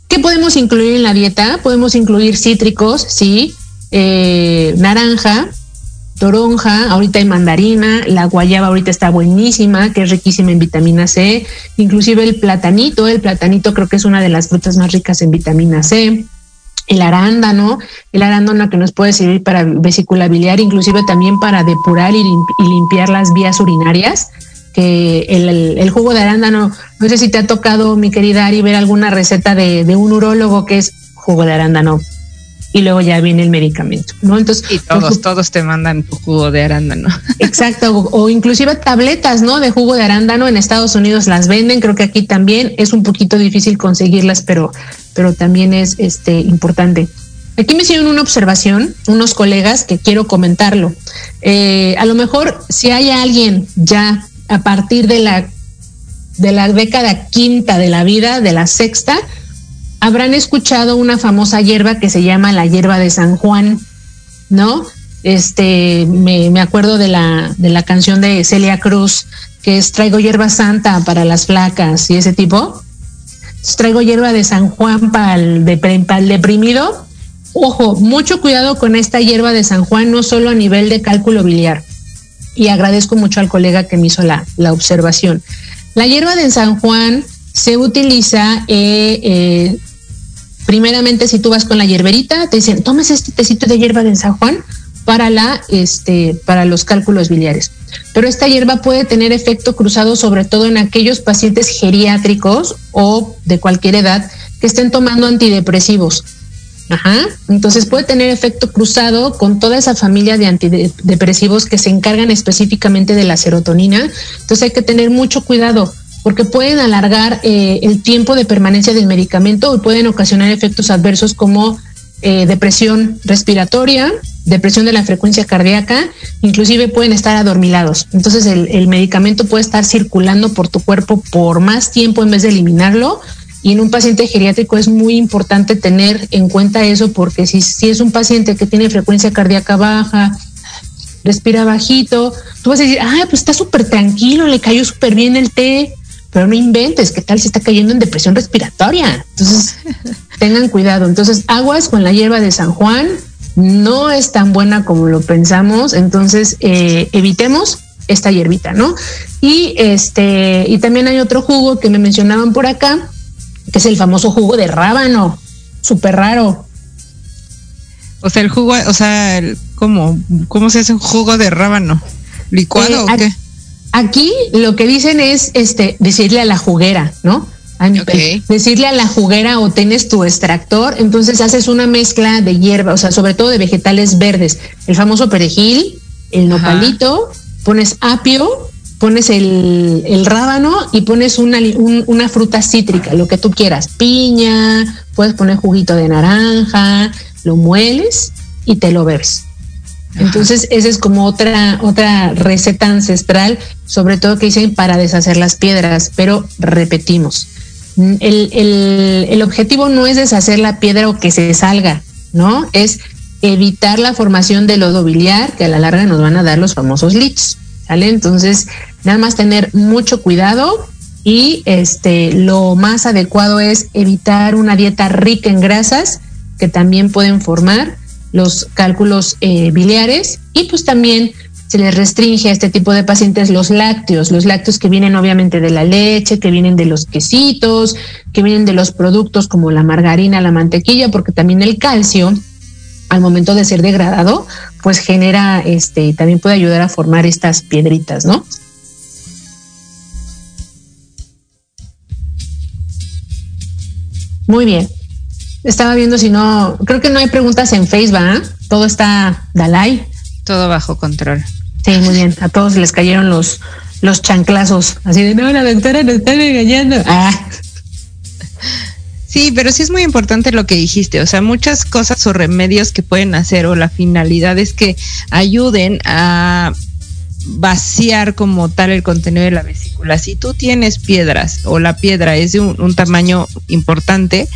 Speaker 4: ¿Qué podemos incluir en la dieta? Podemos incluir cítricos, sí, eh, naranja, toronja, ahorita hay mandarina, la guayaba ahorita está buenísima, que es riquísima en vitamina C, inclusive el platanito, el platanito creo que es una de las frutas más ricas en vitamina C, el arándano, el arándano que nos puede servir para vesícula biliar, inclusive también para depurar y, limp y limpiar las vías urinarias, que el, jugo de arándano, no sé si te ha tocado, mi querida Ari, ver alguna receta de, de un urólogo que es jugo de arándano y luego ya viene el medicamento, ¿no? Entonces,
Speaker 3: y todos, pues, todos te mandan tu jugo de arándano.
Speaker 4: Exacto, o, o, inclusive tabletas, ¿no? De jugo de arándano en Estados Unidos las venden, creo que aquí también es un poquito difícil conseguirlas, pero, pero también es este importante. Aquí me hicieron una observación, unos colegas que quiero comentarlo. Eh, a lo mejor si hay alguien ya a partir de la de la década quinta de la vida, de la sexta, habrán escuchado una famosa hierba que se llama la hierba de San Juan, ¿no? Este, me, me, acuerdo de la, de la canción de Celia Cruz, que es Traigo hierba santa para las flacas y ese tipo. Traigo hierba de San Juan para el, deprimido. Ojo, mucho cuidado con esta hierba de San Juan, no solo a nivel de cálculo biliar. Y agradezco mucho al colega que me hizo la, la observación. La hierba de San Juan se utiliza eh, eh, primeramente si tú vas con la hierberita, te dicen, tomes este tecito de hierba de San Juan para la este para los cálculos biliares. Pero esta hierba puede tener efecto cruzado sobre todo en aquellos pacientes geriátricos o de cualquier edad que estén tomando antidepresivos. Ajá. Entonces puede tener efecto cruzado con toda esa familia de antidepresivos que se encargan específicamente de la serotonina. Entonces hay que tener mucho cuidado porque pueden alargar eh, el tiempo de permanencia del medicamento y pueden ocasionar efectos adversos como eh, depresión respiratoria, depresión de la frecuencia cardíaca, inclusive pueden estar adormilados. Entonces el, medicamento puede estar circulando por tu cuerpo por más tiempo en vez de eliminarlo. Y en un paciente geriátrico es muy importante tener en cuenta eso porque si, si es un paciente que tiene frecuencia cardíaca baja, respira bajito, tú vas a decir, ah, pues está súper tranquilo, le cayó súper bien el té, pero no inventes, ¿qué tal si está cayendo en depresión respiratoria? Entonces, tengan cuidado. Entonces, aguas con la hierba de San Juan, no es tan buena como lo pensamos, entonces eh, evitemos esta hierbita, ¿no? Y este, y también hay otro jugo que me mencionaban por acá, que es el famoso jugo de rábano, súper raro.
Speaker 3: O sea, el jugo, o sea, el, ¿cómo, ¿cómo se hace un jugo de rábano? ¿Licuado eh, o qué?
Speaker 4: Aquí lo que dicen es este decirle a la juguera, ¿no? Okay. Decirle a la juguera o tienes tu extractor, entonces haces una mezcla de hierba, o sea, sobre todo de vegetales verdes, el famoso perejil, el nopalito, Ajá. pones apio, pones el, el rábano y pones una, un, una fruta cítrica, lo que tú quieras, piña, puedes poner juguito de naranja, lo mueles y te lo bebes. Entonces, esa es como otra, otra receta ancestral, sobre todo que dicen para deshacer las piedras, pero repetimos, el, el, el, objetivo no es deshacer la piedra o que se salga, ¿no? Es evitar la formación de lodo biliar, que a la larga nos van a dar los famosos leaks, ¿sale? Entonces, nada más tener mucho cuidado y este, lo más adecuado es evitar una dieta rica en grasas que también pueden formar los cálculos eh, biliares y pues también se les restringe a este tipo de pacientes los lácteos, los lácteos que vienen obviamente de la leche, que vienen de los quesitos, que vienen de los productos como la margarina, la mantequilla, porque también el calcio al momento de ser degradado, pues genera este también puede ayudar a formar estas piedritas, ¿no? Muy bien. Estaba viendo si no, creo que no hay preguntas en Facebook, ¿eh? todo está Dalai.
Speaker 3: Todo bajo control.
Speaker 4: Sí, muy bien. A todos les cayeron los, los chanclazos. Así de, no, la doctora nos está engañando. Ah.
Speaker 3: Sí, pero sí es muy importante lo que dijiste. O sea, muchas cosas o remedios que pueden hacer o la finalidad es que ayuden a vaciar como tal el contenido de la vesícula. Si tú tienes piedras o la piedra es de un, un tamaño importante,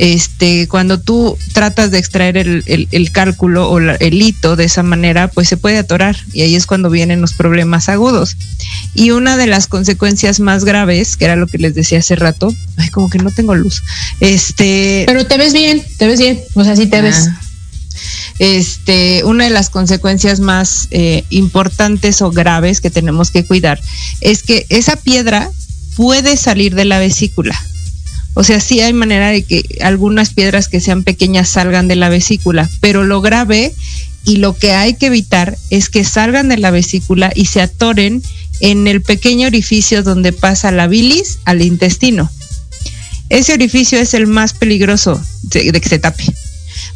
Speaker 3: este, cuando tú tratas de extraer el, el, el cálculo o la, el hito de esa manera, pues se puede atorar y ahí es cuando vienen los problemas agudos. Y una de las consecuencias más graves, que era lo que les decía hace rato, ay, como que no tengo luz, este...
Speaker 4: Pero te ves bien, te ves bien, o sea, sí te ah. ves
Speaker 3: este, una de las consecuencias más eh, importantes o graves que tenemos que cuidar es que esa piedra puede salir de la vesícula. O sea, sí hay manera de que algunas piedras que sean pequeñas salgan de la vesícula, pero lo grave y lo que hay que evitar es que salgan de la vesícula y se atoren en el pequeño orificio donde pasa la bilis al intestino. Ese orificio es el más peligroso de, que se tape,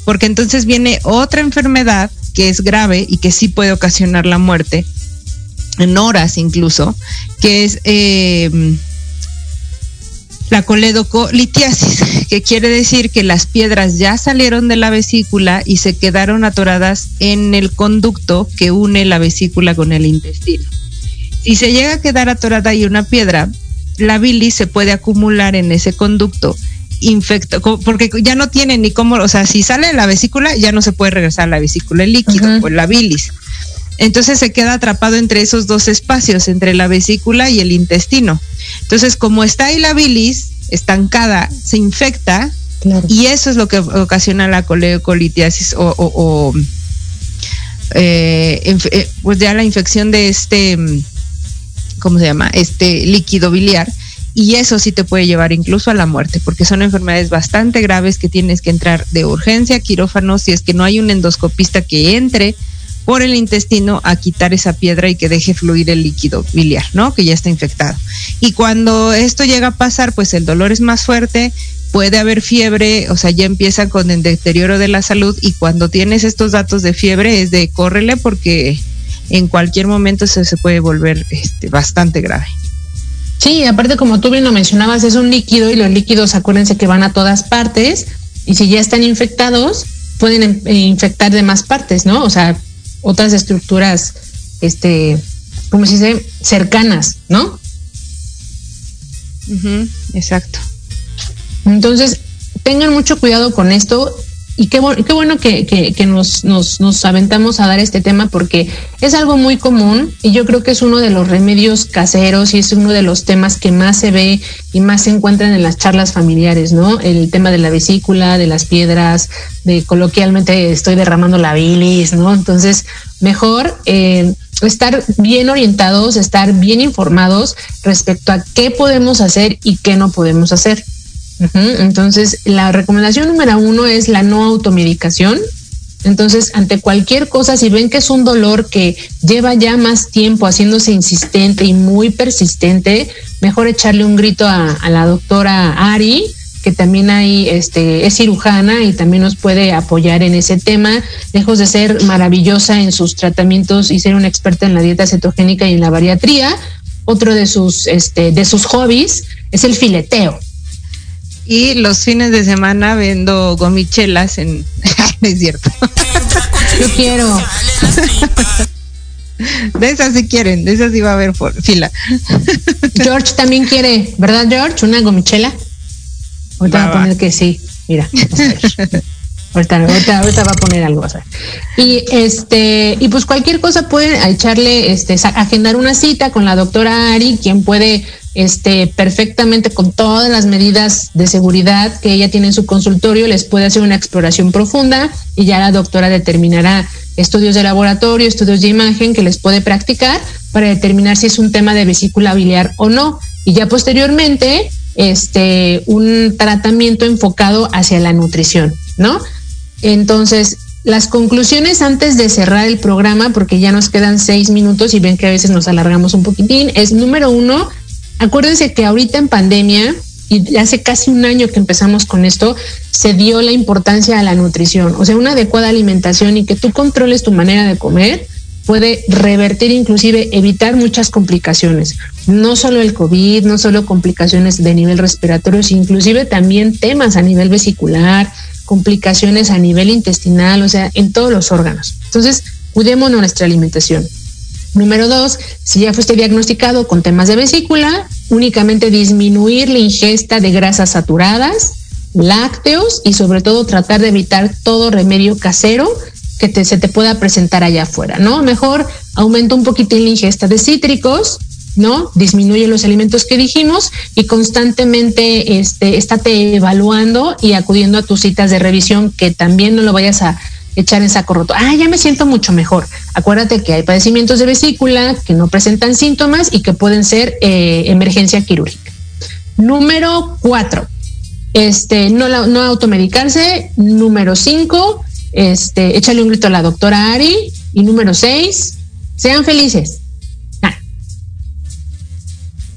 Speaker 3: porque entonces viene otra enfermedad que es grave y que sí puede ocasionar la muerte, en horas incluso, que es... Eh, la coledocolitiasis, que quiere decir que las piedras ya salieron de la vesícula y se quedaron atoradas en el conducto que une la vesícula con el intestino. Si se llega a quedar atorada ahí una piedra, la bilis se puede acumular en ese conducto infecto, porque ya no tiene ni cómo, o sea, si sale de la vesícula ya no se puede regresar a la vesícula el líquido o la bilis. Entonces se queda atrapado entre esos dos espacios, entre la vesícula y el intestino. Entonces, como está ahí la bilis, estancada se infecta y eso es lo que ocasiona la coleocolitiasis o, o, o eh, eh, pues ya la infección de este, ¿cómo se llama? Este líquido biliar. Y eso sí te puede llevar incluso a la muerte, porque son enfermedades bastante graves que tienes que entrar de urgencia quirófano si es que no hay un endoscopista que entre por el intestino a quitar esa piedra y que deje fluir el líquido biliar, ¿no? Que ya está infectado. Y cuando esto llega a pasar, pues el dolor es más fuerte, puede haber fiebre, o sea, ya empieza con el deterioro de la salud y cuando tienes estos datos de fiebre es de córrele porque en cualquier momento se, se puede volver este, bastante grave.
Speaker 4: Sí, aparte como tú bien lo mencionabas, es un líquido y los líquidos acuérdense que van a todas partes y si ya están infectados pueden eh, infectar de más partes, ¿no? O sea, otras estructuras, este, ¿cómo se dice? Cercanas, ¿no?
Speaker 3: Exacto.
Speaker 4: Entonces, tengan mucho cuidado con esto y qué, qué bueno que, que- que nos, nos, nos aventamos a dar este tema porque es algo muy común y yo creo que es uno de los remedios caseros y es uno de los temas que más se ve y más se encuentran en las charlas familiares, ¿no? El tema de la vesícula, de las piedras, de coloquialmente estoy derramando la bilis, ¿no? Entonces, mejor eh, estar bien orientados, estar bien informados respecto a qué podemos hacer y qué no podemos hacer. Entonces, la recomendación número uno es la no automedicación. Entonces, ante cualquier cosa, si ven que es un dolor que lleva ya más tiempo haciéndose insistente y muy persistente, mejor echarle un grito a, a la doctora Ari, que también hay, este, es cirujana y también nos puede apoyar en ese tema, lejos de ser maravillosa en sus tratamientos y ser una experta en la dieta cetogénica y en la bariatría. Otro de sus, este, de sus hobbies es el fileteo.
Speaker 3: Y los fines de semana vendo gomichelas en... no es cierto.
Speaker 4: Yo quiero.
Speaker 3: De esas si quieren, de esas sí va a haber por fila.
Speaker 4: George también quiere, ¿verdad, George? Una gomichela. Ahorita va,
Speaker 3: Va,
Speaker 4: a
Speaker 3: va.
Speaker 4: poner que sí. Mira, ahorita, ahorita, ahorita va a poner algo. Y este, y pues cualquier cosa pueden echarle, este, agendar una cita con la doctora Ari, quien puede, este, perfectamente con todas las medidas de seguridad que ella tiene en su consultorio, les puede hacer una exploración profunda y ya la doctora determinará estudios de laboratorio, estudios de imagen que les puede practicar para determinar si es un tema de vesícula biliar o no. Y ya posteriormente, este, un tratamiento enfocado hacia la nutrición, ¿no? Entonces, las conclusiones antes de cerrar el programa, porque ya nos quedan seis minutos y ven que a veces nos alargamos un poquitín, es número uno, acuérdense que ahorita en pandemia, y hace casi un año que empezamos con esto, se dio la importancia a la nutrición. O sea, una adecuada alimentación y que tú controles tu manera de comer puede revertir, inclusive evitar muchas complicaciones. No solo el COVID, no solo complicaciones de nivel respiratorio, sino inclusive también temas a nivel vesicular, complicaciones a nivel intestinal, o sea, en todos los órganos. Entonces, cuidemos nuestra alimentación. Número dos, si ya fuiste diagnosticado con temas de vesícula, únicamente disminuir la ingesta de grasas saturadas, lácteos y sobre todo tratar de evitar todo remedio casero que se te pueda presentar allá afuera, ¿no? Mejor aumenta un poquitín la ingesta de cítricos, ¿no? Disminuye los alimentos que dijimos y constantemente este, estate evaluando y acudiendo a tus citas de revisión que también no lo vayas a echar en saco roto. Ah, ya me siento mucho mejor. Acuérdate que hay padecimientos de vesícula que no presentan síntomas y que pueden ser eh, emergencia quirúrgica. Número cuatro, este, no, la- no automedicarse. Número cinco, este, échale un grito a la doctora Ari. Y número seis, sean felices.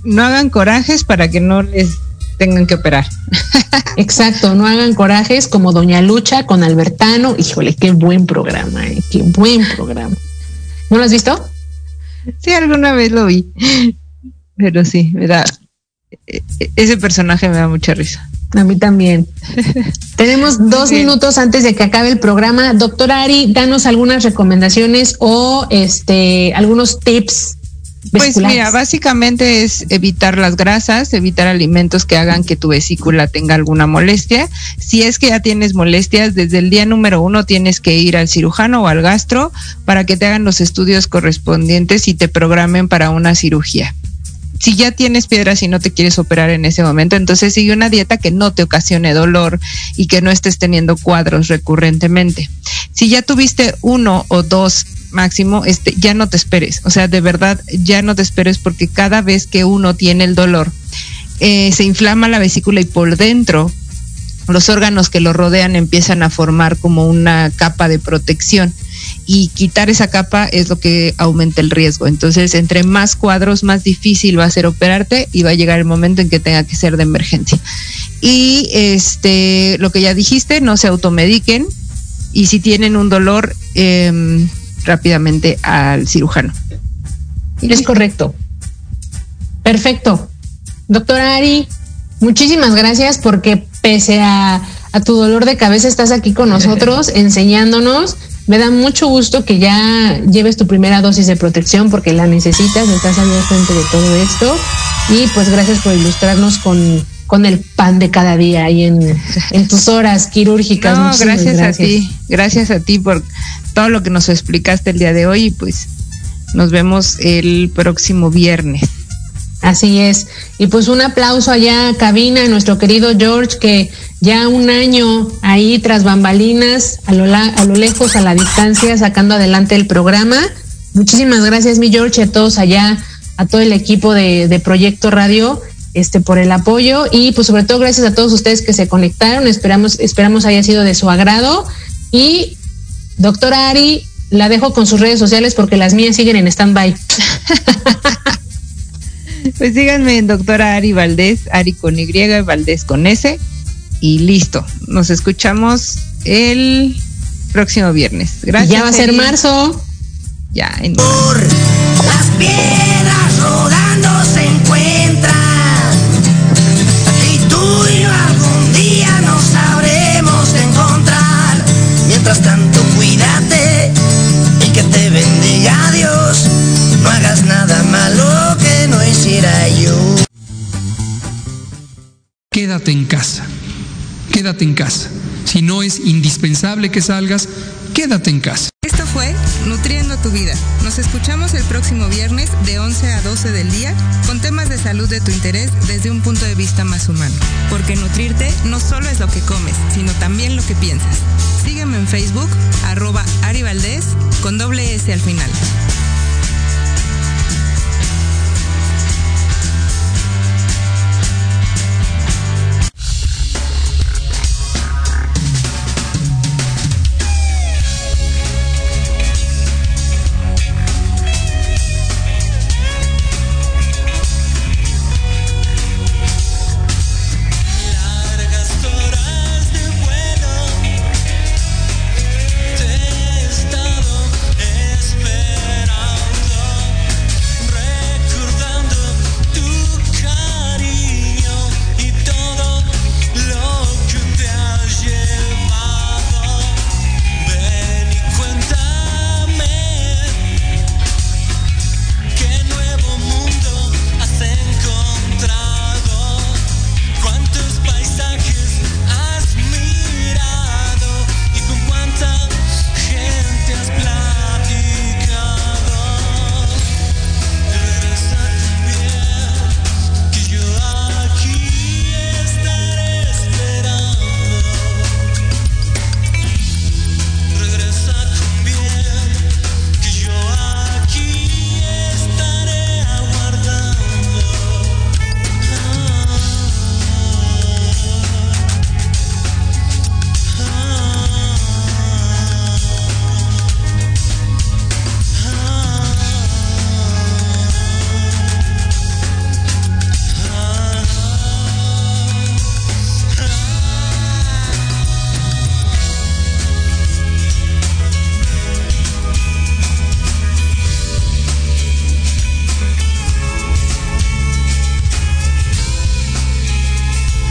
Speaker 3: No hagan corajes para que no les tengan que operar.
Speaker 4: Exacto, no hagan corajes como Doña Lucha con Albertano. Híjole, qué buen programa, eh, qué buen programa. ¿No lo has visto?
Speaker 3: Sí, alguna vez lo vi. Pero sí, me da. e- e- Ese personaje me da mucha risa.
Speaker 4: A mí también. Tenemos dos
Speaker 3: bien.
Speaker 4: minutos antes de que acabe el programa. Doctora Ari, danos algunas recomendaciones o este algunos tips.
Speaker 3: Pues mira, básicamente es evitar las grasas, evitar alimentos que hagan que tu vesícula tenga alguna molestia. Si es que ya tienes molestias, desde el día número uno tienes que ir al cirujano o al gastro para que te hagan los estudios correspondientes y te programen para una cirugía. si ya tienes piedras y no te quieres operar en ese momento, entonces sigue una dieta que no te ocasione dolor y que no estés teniendo cuadros recurrentemente. Si ya tuviste uno o dos máximo, este, ya no te esperes. O sea, de verdad, ya no te esperes porque cada vez que uno tiene el dolor, eh, se inflama la vesícula y por dentro los órganos que lo rodean empiezan a formar como una capa de protección y quitar esa capa es lo que aumenta el riesgo. Entonces, entre más cuadros, más difícil va a ser operarte y va a llegar el momento en que tenga que ser de emergencia. Y este, lo que ya dijiste, no se automediquen y si tienen un dolor, eh, rápidamente al cirujano.
Speaker 4: Es correcto. Perfecto. Doctora Ari, muchísimas gracias porque pese a, a tu dolor de cabeza estás aquí con nosotros enseñándonos. Me da mucho gusto que ya lleves tu primera dosis de protección porque la necesitas, estás al frente de todo esto. Y pues gracias por ilustrarnos con, con el pan de cada día y en, en tus horas quirúrgicas.
Speaker 3: No, gracias, gracias, a ti, gracias a ti por todo lo que nos explicaste el día de hoy y pues nos vemos el próximo viernes.
Speaker 4: Así es. Y pues un aplauso allá a cabina, a nuestro querido George, que ya un año ahí tras bambalinas, a lo, a lo lejos, a la distancia, sacando adelante el programa. Muchísimas gracias, mi George, a todos allá, a todo el equipo de, de Proyecto Radio, este, por el apoyo. Y pues sobre todo gracias a todos ustedes que se conectaron. Esperamos, esperamos haya sido de su agrado. Y doctora Ari, la dejo con sus redes sociales porque las mías siguen en stand-by.
Speaker 3: Pues síganme en doctora Ari Valdés, Ari con Y, Valdés con S. Y listo. Nos escuchamos el próximo viernes. Gracias.
Speaker 4: Ya va a ser marzo.
Speaker 3: Ya. En...
Speaker 9: Por las piedras rodando se encuentran. Y tú y yo algún día nos sabremos encontrar. Mientras tanto,
Speaker 5: Quédate en casa. Quédate en casa. Si no es indispensable que salgas, quédate en casa.
Speaker 10: Esto fue Nutriendo tu vida. Nos escuchamos el próximo viernes de 11 a 12 del día con temas de salud de tu interés desde un punto de vista más humano. Porque nutrirte no solo es lo que comes, sino también lo que piensas. Sígueme en Facebook, arroba Ari Valdés, con doble S al final.